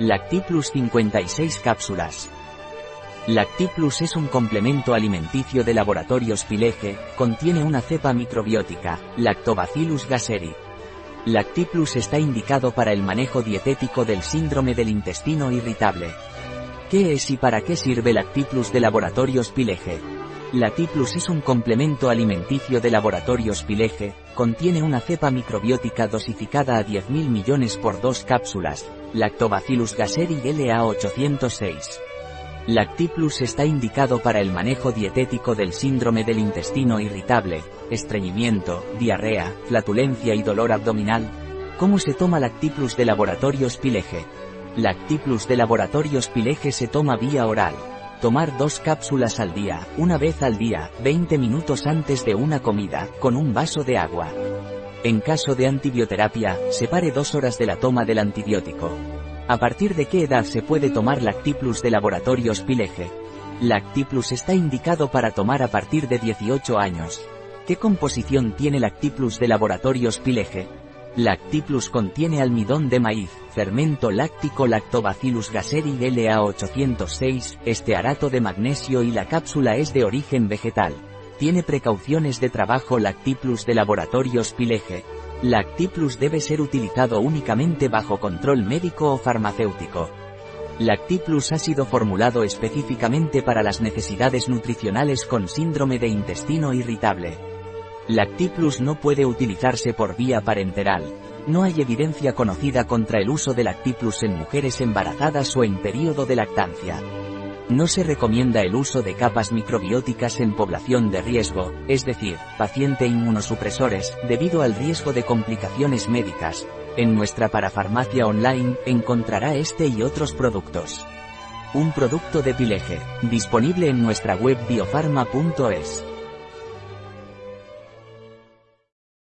Lactiplus 56 cápsulas. Lactiplus es un complemento alimenticio de laboratorios Pilege, contiene una cepa microbiótica, Lactobacillus gasseri. Lactiplus está indicado para el manejo dietético del síndrome del intestino irritable. ¿Qué es y para qué sirve Lactiplus de laboratorios Pilege? Lactiplus es un complemento alimenticio de laboratorios Pilege, contiene una cepa microbiótica dosificada a 10.000 millones por dos cápsulas, Lactobacillus gasseri LA806. Lactiplus está indicado para el manejo dietético del síndrome del intestino irritable, estreñimiento, diarrea, flatulencia y dolor abdominal. ¿Cómo se toma Lactiplus de laboratorios Pilege? Lactiplus de laboratorios Pilege se toma vía oral. Tomar dos cápsulas al día, una vez al día, 20 minutos antes de una comida, con un vaso de agua. En caso de antibioterapia, separe dos horas de la toma del antibiótico. ¿A partir de qué edad se puede tomar Lactiplus de laboratorios Pilege? Lactiplus está indicado para tomar a partir de 18 años. ¿Qué composición tiene Lactiplus de laboratorios Pilege? Lactiplus contiene almidón de maíz, fermento láctico Lactobacillus gasseri LA806, estearato de magnesio y la cápsula es de origen vegetal. Tiene precauciones de trabajo Lactiplus de laboratorios Pilege. Lactiplus debe ser utilizado únicamente bajo control médico o farmacéutico. Lactiplus ha sido formulado específicamente para las necesidades nutricionales con síndrome de intestino irritable. Lactiplus no puede utilizarse por vía parenteral. No hay evidencia conocida contra el uso de Lactiplus en mujeres embarazadas o en periodo de lactancia. No se recomienda el uso de capas microbióticas en población de riesgo, es decir, paciente inmunosupresores, debido al riesgo de complicaciones médicas. En nuestra parafarmacia online, encontrará este y otros productos. Un producto de Pileje, disponible en nuestra web biofarma.es.